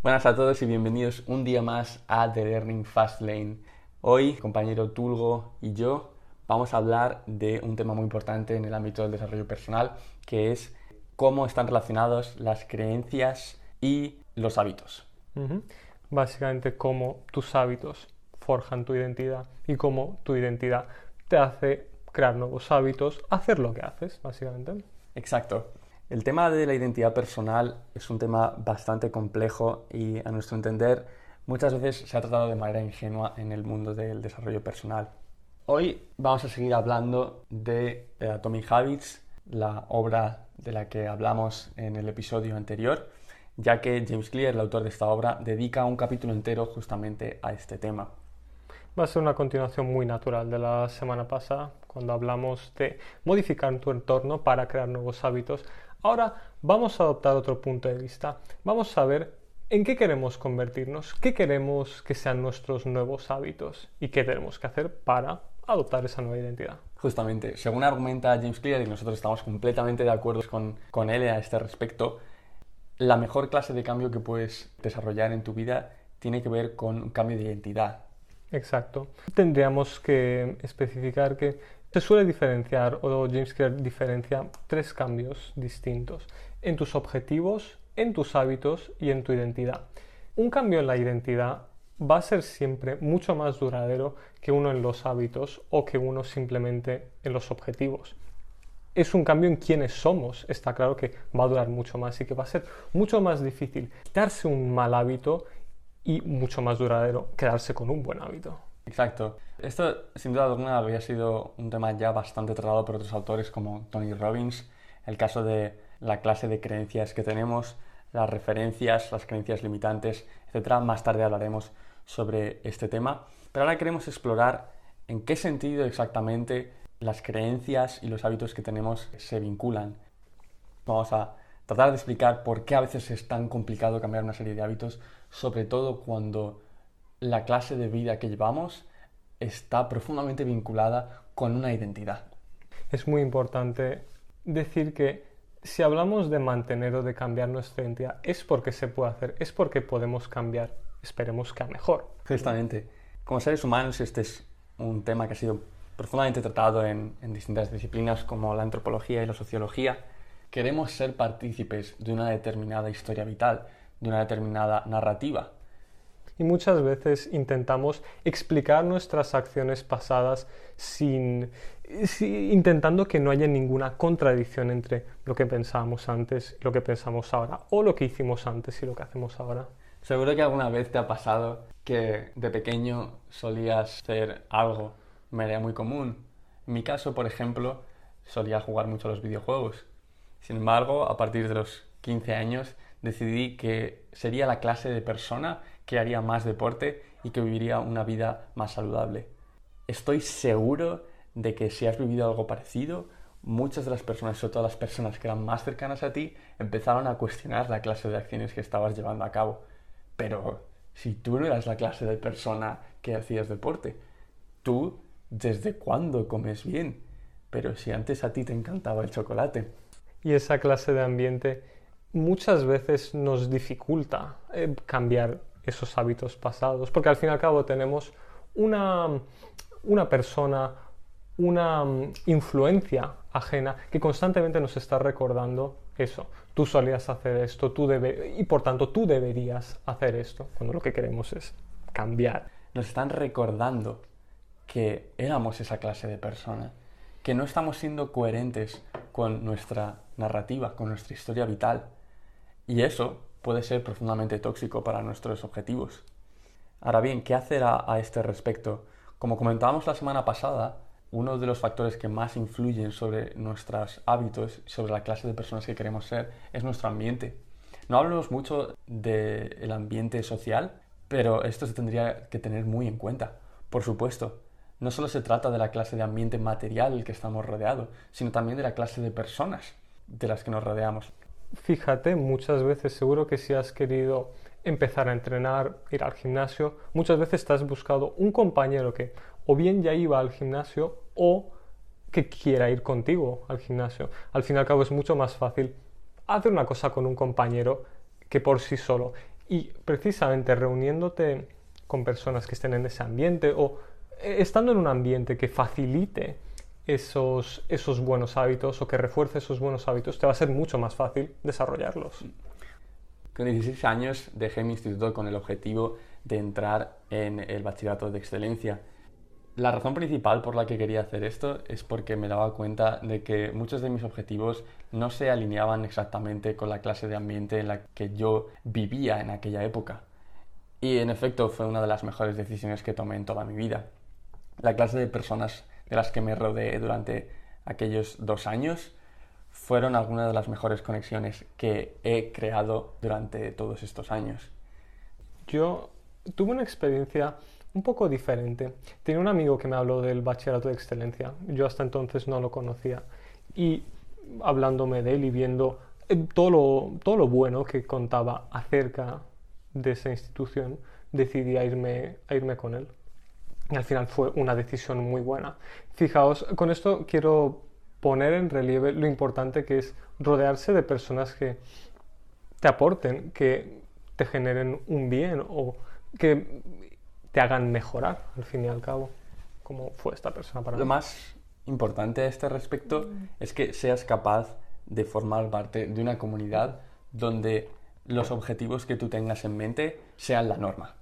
Buenas a todos y bienvenidos un día más a The Learning Fast Lane. Hoy, compañero Tulgo y yo vamos a hablar de un tema muy importante en el ámbito del desarrollo personal, que es cómo están relacionados las creencias y los hábitos. Básicamente cómo tus hábitos forjan tu identidad y cómo tu identidad te hace crear nuevos hábitos, hacer lo que haces, básicamente. Exacto. El tema de la identidad personal es un tema bastante complejo y a nuestro entender muchas veces se ha tratado de manera ingenua en el mundo del desarrollo personal. Hoy vamos a seguir hablando de Atomic Habits, la obra de la que hablamos en el episodio anterior, ya que James Clear, el autor de esta obra, dedica un capítulo entero justamente a este tema. Va a ser una continuación muy natural de la semana pasada, cuando hablamos de modificar tu entorno para crear nuevos hábitos. Ahora vamos a adoptar otro punto de vista. Vamos a ver en qué queremos convertirnos, qué queremos que sean nuestros nuevos hábitos y qué tenemos que hacer para adoptar esa nueva identidad. Justamente, según argumenta James Clear, y nosotros estamos completamente de acuerdo con, con él a este respecto, la mejor clase de cambio que puedes desarrollar en tu vida tiene que ver con un cambio de identidad. Exacto. Tendríamos que especificar que se suele diferenciar, o James Clear diferencia, tres cambios distintos en tus objetivos, en tus hábitos y en tu identidad. Un cambio en la identidad va a ser siempre mucho más duradero que uno en los hábitos o que uno simplemente en los objetivos. Es un cambio en quienes somos, está claro que va a durar mucho más y que va a ser mucho más difícil quitarse un mal hábito y mucho más duradero quedarse con un buen hábito. Exacto. Esto, sin duda alguna, había sido un tema ya bastante tratado por otros autores como Tony Robbins, el caso de la clase de creencias que tenemos, las referencias, las creencias limitantes, etc. Más tarde hablaremos sobre este tema, pero ahora queremos explorar en qué sentido exactamente las creencias y los hábitos que tenemos se vinculan. Vamos a tratar de explicar por qué a veces es tan complicado cambiar una serie de hábitos, sobre todo cuando la clase de vida que llevamos está profundamente vinculada con una identidad. Es muy importante decir que si hablamos de mantener o de cambiar nuestra identidad, es porque se puede hacer, es porque podemos cambiar, esperemos que a mejor. Justamente. Como seres humanos, este es un tema que ha sido profundamente tratado en, en distintas disciplinas como la antropología y la sociología. Queremos ser partícipes de una determinada historia vital, de una determinada narrativa, y muchas veces intentamos explicar nuestras acciones pasadas sin, intentando que no haya ninguna contradicción entre lo que pensábamos antes y lo que pensamos ahora, o lo que hicimos antes y lo que hacemos ahora. Seguro que alguna vez te ha pasado que de pequeño solías hacer algo, manera muy común. En mi caso, por ejemplo, solía jugar mucho a los videojuegos. Sin embargo, a partir de los 15 años decidí que sería la clase de persona que haría más deporte y que viviría una vida más saludable. Estoy seguro de que si has vivido algo parecido, muchas de las personas, sobre todo las personas que eran más cercanas a ti, empezaron a cuestionar la clase de acciones que estabas llevando a cabo. Pero si tú no eras la clase de persona que hacías deporte, tú, ¿desde cuándo comes bien? Pero si antes a ti te encantaba el chocolate. Y esa clase de ambiente muchas veces nos dificulta eh, cambiar esos hábitos pasados, porque al fin y al cabo tenemos una, una persona, una mm, influencia ajena que constantemente nos está recordando eso. Tú solías hacer esto, tú debe, y por tanto tú deberías hacer esto, cuando lo que queremos es cambiar. Nos están recordando que éramos esa clase de persona, que no estamos siendo coherentes con nuestra narrativa, con nuestra historia vital. Y eso puede ser profundamente tóxico para nuestros objetivos. Ahora bien, ¿qué hacer a, este respecto? Como comentábamos la semana pasada, uno de los factores que más influyen sobre nuestros hábitos, sobre la clase de personas que queremos ser, es nuestro ambiente. No hablamos mucho del ambiente social, pero esto se tendría que tener muy en cuenta. Por supuesto, no solo se trata de la clase de ambiente material que estamos rodeados, sino también de la clase de personas de las que nos rodeamos fíjate, muchas veces seguro que si has querido empezar a entrenar, ir al gimnasio, muchas veces te has buscado un compañero que o bien ya iba al gimnasio o que quiera ir contigo al gimnasio. Al fin y al cabo es mucho más fácil hacer una cosa con un compañero que por sí solo. Y precisamente reuniéndote con personas que estén en ese ambiente o eh, estando en un ambiente que facilite esos, esos buenos hábitos o que refuerce esos buenos hábitos, te va a ser mucho más fácil desarrollarlos. Con 16 años dejé mi instituto con el objetivo de entrar en el bachillerato de excelencia. La razón principal por la que quería hacer esto es porque me daba cuenta de que muchos de mis objetivos no se alineaban exactamente con la clase de ambiente en la que yo vivía en aquella época. Y en efecto fue una de las mejores decisiones que tomé en toda mi vida. La clase de personas de las que me rodeé durante aquellos dos años fueron algunas de las mejores conexiones que he creado durante todos estos años. Yo tuve una experiencia un poco diferente. Tenía un amigo que me habló del bachillerato de excelencia. Yo hasta entonces no lo conocía. Y hablándome de él y viendo eh, todo lo, todo lo bueno que contaba acerca de esa institución, decidí irme, a irme con él. Y al final fue una decisión muy buena. Fijaos, con esto quiero poner en relieve lo importante que es rodearse de personas que te aporten, que te generen un bien o que te hagan mejorar, al fin y al cabo, como fue esta persona para Lo mí. más importante a este respecto es que seas capaz de formar parte de una comunidad donde los objetivos que tú tengas en mente sean la norma.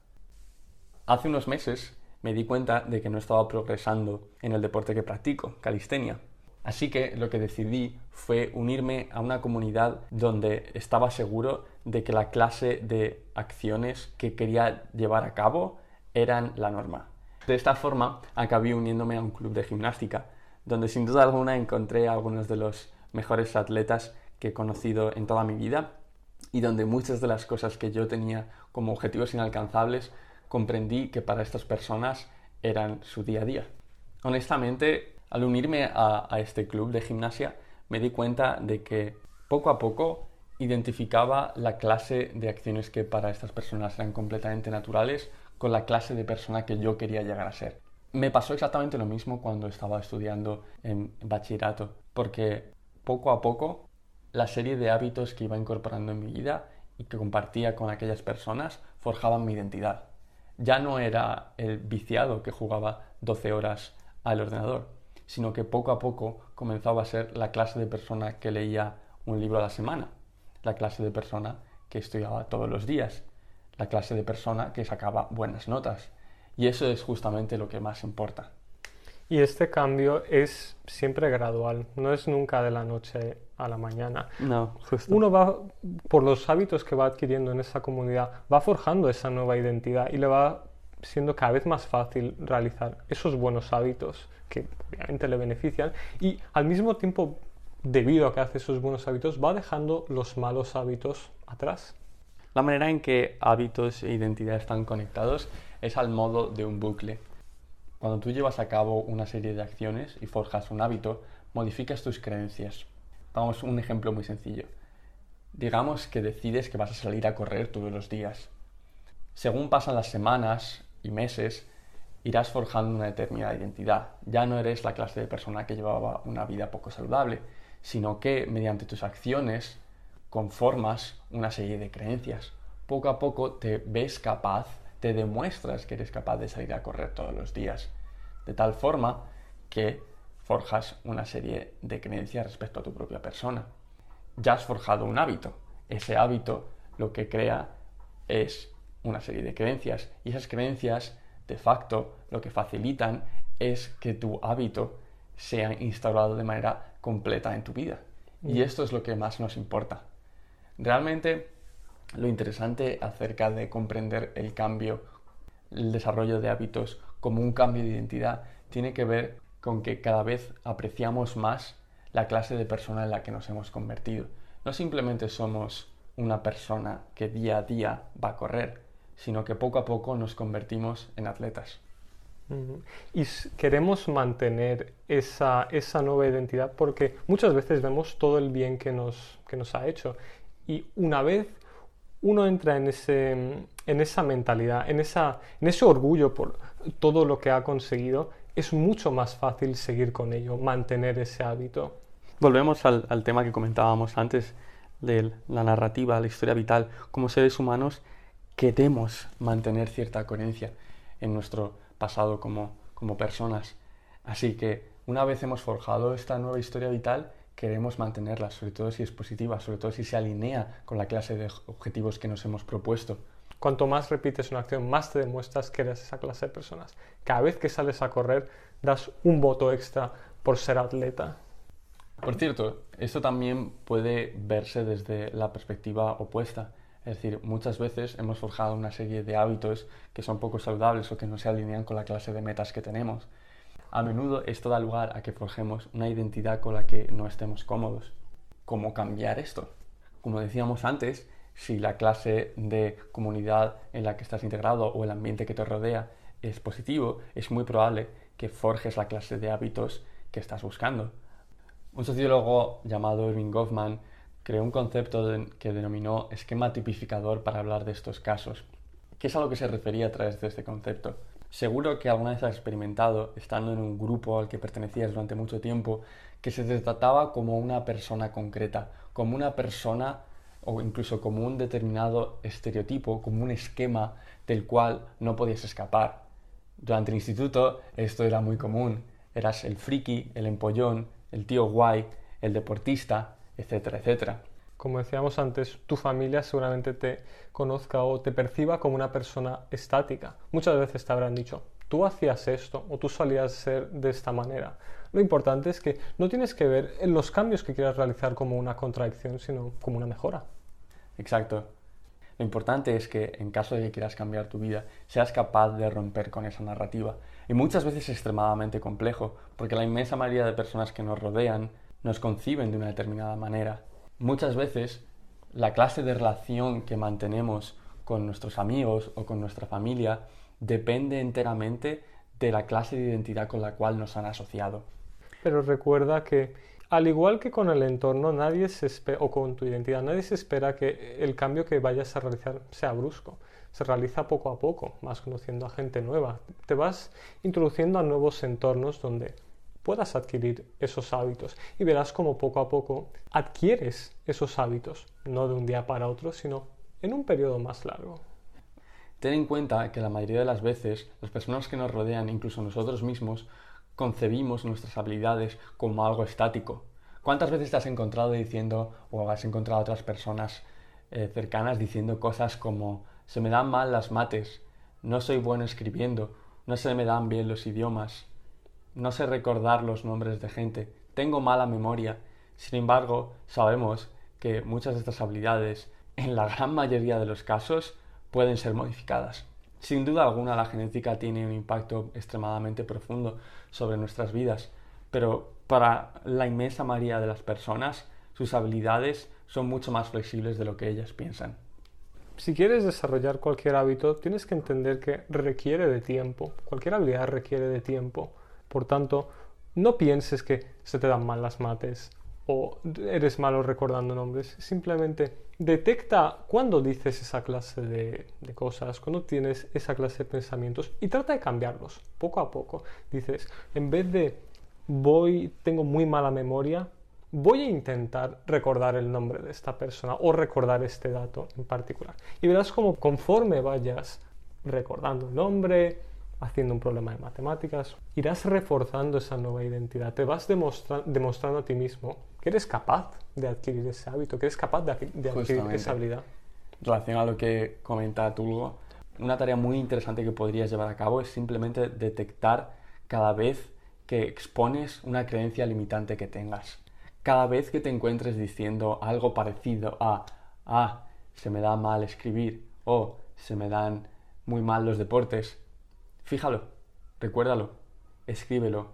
Hace unos meses me di cuenta de que no estaba progresando en el deporte que practico, calistenia. Así que lo que decidí fue unirme a una comunidad donde estaba seguro de que la clase de acciones que quería llevar a cabo eran la norma. De esta forma acabé uniéndome a un club de gimnástica, donde sin duda alguna encontré a algunos de los mejores atletas que he conocido en toda mi vida y donde muchas de las cosas que yo tenía como objetivos inalcanzables comprendí que para estas personas eran su día a día. Honestamente, al unirme a, este club de gimnasia, me di cuenta de que poco a poco identificaba la clase de acciones que para estas personas eran completamente naturales con la clase de persona que yo quería llegar a ser. Me pasó exactamente lo mismo cuando estaba estudiando en bachillerato, porque poco a poco la serie de hábitos que iba incorporando en mi vida y que compartía con aquellas personas forjaban mi identidad. Ya no era el viciado que jugaba 12 horas al ordenador, sino que poco a poco comenzaba a ser la clase de persona que leía un libro a la semana, la clase de persona que estudiaba todos los días, la clase de persona que sacaba buenas notas. Y eso es justamente lo que más importa. Y este cambio es siempre gradual, no es nunca de la noche a la mañana. No, justo. Uno va, por los hábitos que va adquiriendo en esa comunidad, va forjando esa nueva identidad y le va siendo cada vez más fácil realizar esos buenos hábitos que obviamente le benefician y al mismo tiempo, debido a que hace esos buenos hábitos, va dejando los malos hábitos atrás. La manera en que hábitos e identidad están conectados es al modo de un bucle. Cuando tú llevas a cabo una serie de acciones y forjas un hábito, modificas tus creencias. Vamos un ejemplo muy sencillo. Digamos que decides que vas a salir a correr todos los días. Según pasan las semanas y meses, irás forjando una determinada identidad. Ya no eres la clase de persona que llevaba una vida poco saludable, sino que mediante tus acciones conformas una serie de creencias. Poco a poco te ves capaz, te demuestras que eres capaz de salir a correr todos los días. De tal forma que forjas una serie de creencias respecto a tu propia persona. Ya has forjado un hábito. Ese hábito lo que crea es una serie de creencias y esas creencias de facto lo que facilitan es que tu hábito sea instaurado de manera completa en tu vida. Y esto es lo que más nos importa. Realmente lo interesante acerca de comprender el cambio, el desarrollo de hábitos como un cambio de identidad tiene que ver con que cada vez apreciamos más la clase de persona en la que nos hemos convertido. No simplemente somos una persona que día a día va a correr, sino que poco a poco nos convertimos en atletas. Y queremos mantener esa, esa nueva identidad porque muchas veces vemos todo el bien que nos, que nos ha hecho. Y una vez uno entra en, ese, en esa mentalidad, en, esa, en ese orgullo por todo lo que ha conseguido, es mucho más fácil seguir con ello, mantener ese hábito. Volvemos al, tema que comentábamos antes de la narrativa, la historia vital. Como seres humanos queremos mantener cierta coherencia en nuestro pasado como, como personas. Así que una vez hemos forjado esta nueva historia vital, queremos mantenerla, sobre todo si es positiva, sobre todo si se alinea con la clase de objetivos que nos hemos propuesto. Cuanto más repites una acción, más te demuestras que eres esa clase de personas. Cada vez que sales a correr, das un voto extra por ser atleta. Por cierto, esto también puede verse desde la perspectiva opuesta. Es decir, muchas veces hemos forjado una serie de hábitos que son poco saludables o que no se alinean con la clase de metas que tenemos. A menudo esto da lugar a que forjemos una identidad con la que no estemos cómodos. ¿Cómo cambiar esto? Como decíamos antes, si la clase de comunidad en la que estás integrado o el ambiente que te rodea es positivo, es muy probable que forjes la clase de hábitos que estás buscando. Un sociólogo llamado Irving Goffman creó un concepto que denominó esquema tipificador para hablar de estos casos. ¿Qué es a lo que se refería a través de este concepto? Seguro que alguna vez has experimentado, estando en un grupo al que pertenecías durante mucho tiempo, que se te trataba como una persona concreta, como una persona o incluso como un determinado estereotipo, como un esquema del cual no podías escapar. Durante el instituto esto era muy común. Eras el friki, el empollón, el tío guay, el deportista, etcétera, etcétera. Como decíamos antes, tu familia seguramente te conozca o te perciba como una persona estática. Muchas veces te habrán dicho, tú hacías esto o tú solías ser de esta manera. Lo importante es que no tienes que ver los cambios que quieras realizar como una contradicción, sino como una mejora. Exacto. Lo importante es que en caso de que quieras cambiar tu vida, seas capaz de romper con esa narrativa. Y muchas veces es extremadamente complejo, porque la inmensa mayoría de personas que nos rodean nos conciben de una determinada manera. Muchas veces la clase de relación que mantenemos con nuestros amigos o con nuestra familia depende enteramente de la clase de identidad con la cual nos han asociado. Pero recuerda que al igual que con el entorno, nadie se o con tu identidad, nadie se espera que el cambio que vayas a realizar sea brusco. Se realiza poco a poco, vas conociendo a gente nueva. Te vas introduciendo a nuevos entornos donde puedas adquirir esos hábitos y verás como poco a poco adquieres esos hábitos, no de un día para otro, sino en un periodo más largo. Ten en cuenta que la mayoría de las veces las personas que nos rodean, incluso nosotros mismos, concebimos nuestras habilidades como algo estático. ¿Cuántas veces te has encontrado diciendo o has encontrado otras personas eh, cercanas diciendo cosas como se me dan mal las mates, no soy bueno escribiendo, no se me dan bien los idiomas, no sé recordar los nombres de gente, tengo mala memoria. Sin embargo, sabemos que muchas de estas habilidades, en la gran mayoría de los casos, pueden ser modificadas. Sin duda alguna la genética tiene un impacto extremadamente profundo sobre nuestras vidas, pero para la inmensa mayoría de las personas sus habilidades son mucho más flexibles de lo que ellas piensan. Si quieres desarrollar cualquier hábito, tienes que entender que requiere de tiempo. Cualquier habilidad requiere de tiempo. Por tanto, no pienses que se te dan mal las mates o eres malo recordando nombres. Simplemente detecta cuando dices esa clase de, cosas, cuando tienes esa clase de pensamientos y trata de cambiarlos poco a poco. Dices, en vez de voy, tengo muy mala memoria, voy a intentar recordar el nombre de esta persona o recordar este dato en particular. Y verás como conforme vayas recordando el nombre, haciendo un problema de matemáticas, irás reforzando esa nueva identidad, te vas demostrando a ti mismo que eres capaz de adquirir ese hábito, que eres capaz de, adquirir esa habilidad. Relacionado a lo que comenta Tulgo, una tarea muy interesante que podrías llevar a cabo es simplemente detectar cada vez que expones una creencia limitante que tengas. Cada vez que te encuentres diciendo algo parecido a, ah, se me da mal escribir o se me dan muy mal los deportes, Fíjalo, recuérdalo, escríbelo.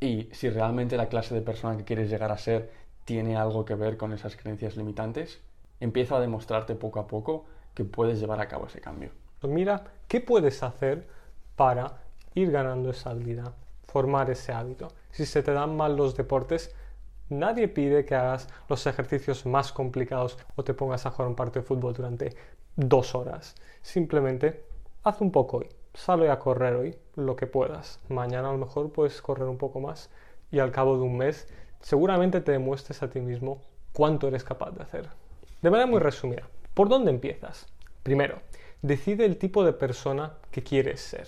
Y si realmente la clase de persona que quieres llegar a ser tiene algo que ver con esas creencias limitantes, empieza a demostrarte poco a poco que puedes llevar a cabo ese cambio. Mira, ¿qué puedes hacer para ir ganando esa habilidad, formar ese hábito? Si se te dan mal los deportes, nadie pide que hagas los ejercicios más complicados o te pongas a jugar un partido de fútbol durante dos horas. Simplemente haz un poco hoy sale a correr hoy lo que puedas. Mañana a lo mejor puedes correr un poco más y al cabo de un mes seguramente te demuestres a ti mismo cuánto eres capaz de hacer. De manera muy resumida, ¿por dónde empiezas? Primero, decide el tipo de persona que quieres ser.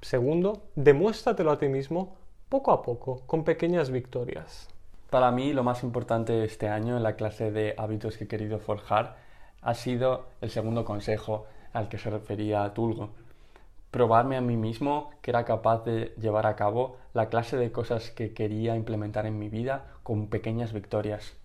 Segundo, demuéstratelo a ti mismo poco a poco, con pequeñas victorias. Para mí lo más importante este año en la clase de hábitos que he querido forjar ha sido el segundo consejo al que se refería Tulgo. Probarme a mí mismo que era capaz de llevar a cabo la clase de cosas que quería implementar en mi vida con pequeñas victorias.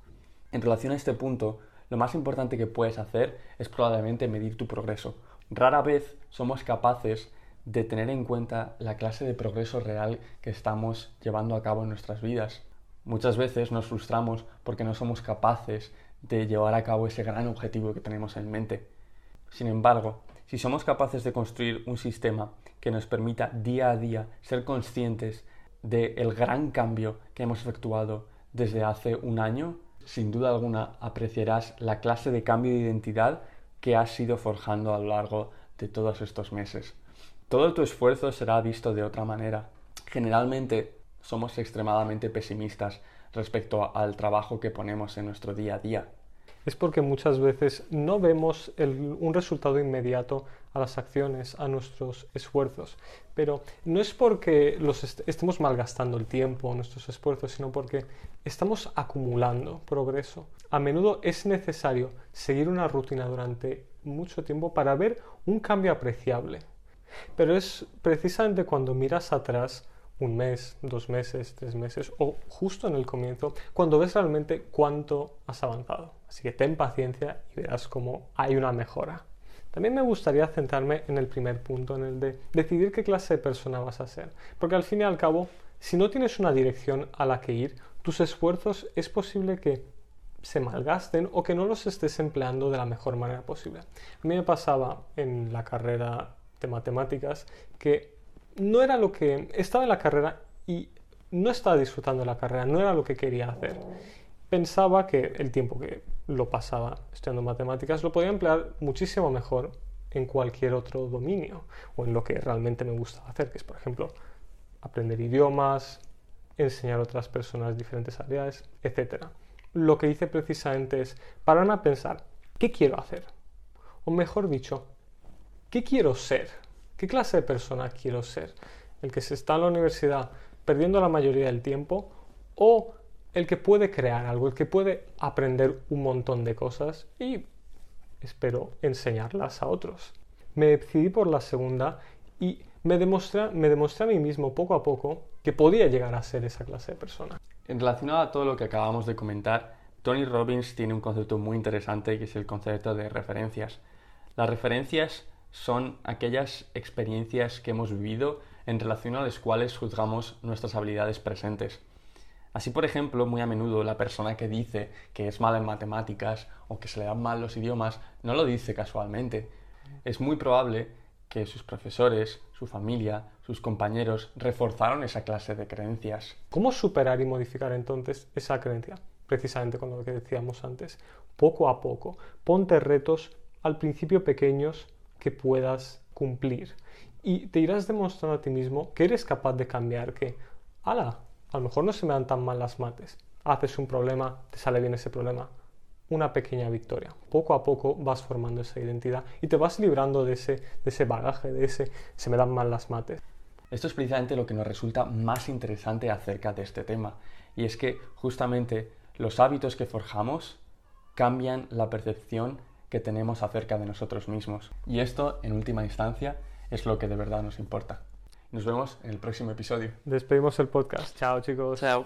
En relación a este punto, lo más importante que puedes hacer es probablemente medir tu progreso. Rara vez somos capaces de tener en cuenta la clase de progreso real que estamos llevando a cabo en nuestras vidas. Muchas veces nos frustramos porque no somos capaces de llevar a cabo ese gran objetivo que tenemos en mente. Sin embargo, si somos capaces de construir un sistema que nos permita día a día ser conscientes del gran cambio que hemos efectuado desde hace un año, sin duda alguna apreciarás la clase de cambio de identidad que has ido forjando a lo largo de todos estos meses. Todo tu esfuerzo será visto de otra manera. Generalmente somos extremadamente pesimistas respecto al trabajo que ponemos en nuestro día a día. Es porque muchas veces no vemos un resultado inmediato a las acciones, a nuestros esfuerzos. Pero no es porque los estemos malgastando el tiempo, nuestros esfuerzos, sino porque estamos acumulando progreso. A menudo es necesario seguir una rutina durante mucho tiempo para ver un cambio apreciable. Pero es precisamente cuando miras atrás un mes, dos meses, tres meses o justo en el comienzo, cuando ves realmente cuánto has avanzado. Así que ten paciencia y verás cómo hay una mejora. También me gustaría centrarme en el primer punto, en el de decidir qué clase de persona vas a ser. Porque al fin y al cabo, si no tienes una dirección a la que ir, tus esfuerzos es posible que se malgasten o que no los estés empleando de la mejor manera posible. A mí me pasaba en la carrera de matemáticas que no era lo que estaba en la carrera y no estaba disfrutando la carrera, no era lo que quería hacer. Pensaba que el tiempo que lo pasaba estudiando matemáticas lo podía emplear muchísimo mejor en cualquier otro dominio o en lo que realmente me gusta hacer, que es, por ejemplo, aprender idiomas, enseñar a otras personas diferentes habilidades, etc. Lo que hice precisamente es pararme a pensar, ¿qué quiero hacer? O mejor dicho, ¿qué quiero ser? ¿Qué clase de persona quiero ser? ¿El que se está en la universidad perdiendo la mayoría del tiempo o el que puede crear algo, el que puede aprender un montón de cosas y espero enseñarlas a otros? Me decidí por la segunda y me demostré, me demostré a mí mismo poco a poco que podía llegar a ser esa clase de persona. En relación a todo lo que acabamos de comentar, Tony Robbins tiene un concepto muy interesante que es el concepto de referencias. Las referencias son aquellas experiencias que hemos vivido en relación a las cuales juzgamos nuestras habilidades presentes. Así, por ejemplo, muy a menudo la persona que dice que es mala en matemáticas o que se le dan mal los idiomas no lo dice casualmente. Es muy probable que sus profesores, su familia, sus compañeros reforzaron esa clase de creencias. ¿Cómo superar y modificar entonces esa creencia? Precisamente con lo que decíamos antes. Poco a poco, ponte retos al principio pequeños que puedas cumplir. Y te irás demostrando a ti mismo que eres capaz de cambiar, que, ala, a lo mejor no se me dan tan mal las mates. Haces un problema, te sale bien ese problema. Una pequeña victoria. Poco a poco vas formando esa identidad y te vas librando de ese, de ese bagaje, de ese se me dan mal las mates. Esto es precisamente lo que nos resulta más interesante acerca de este tema. Y es que justamente los hábitos que forjamos cambian la percepción que tenemos acerca de nosotros mismos. Y esto, en última instancia, es lo que de verdad nos importa. Nos vemos en el próximo episodio. Despedimos el podcast. Chao chicos. Chao.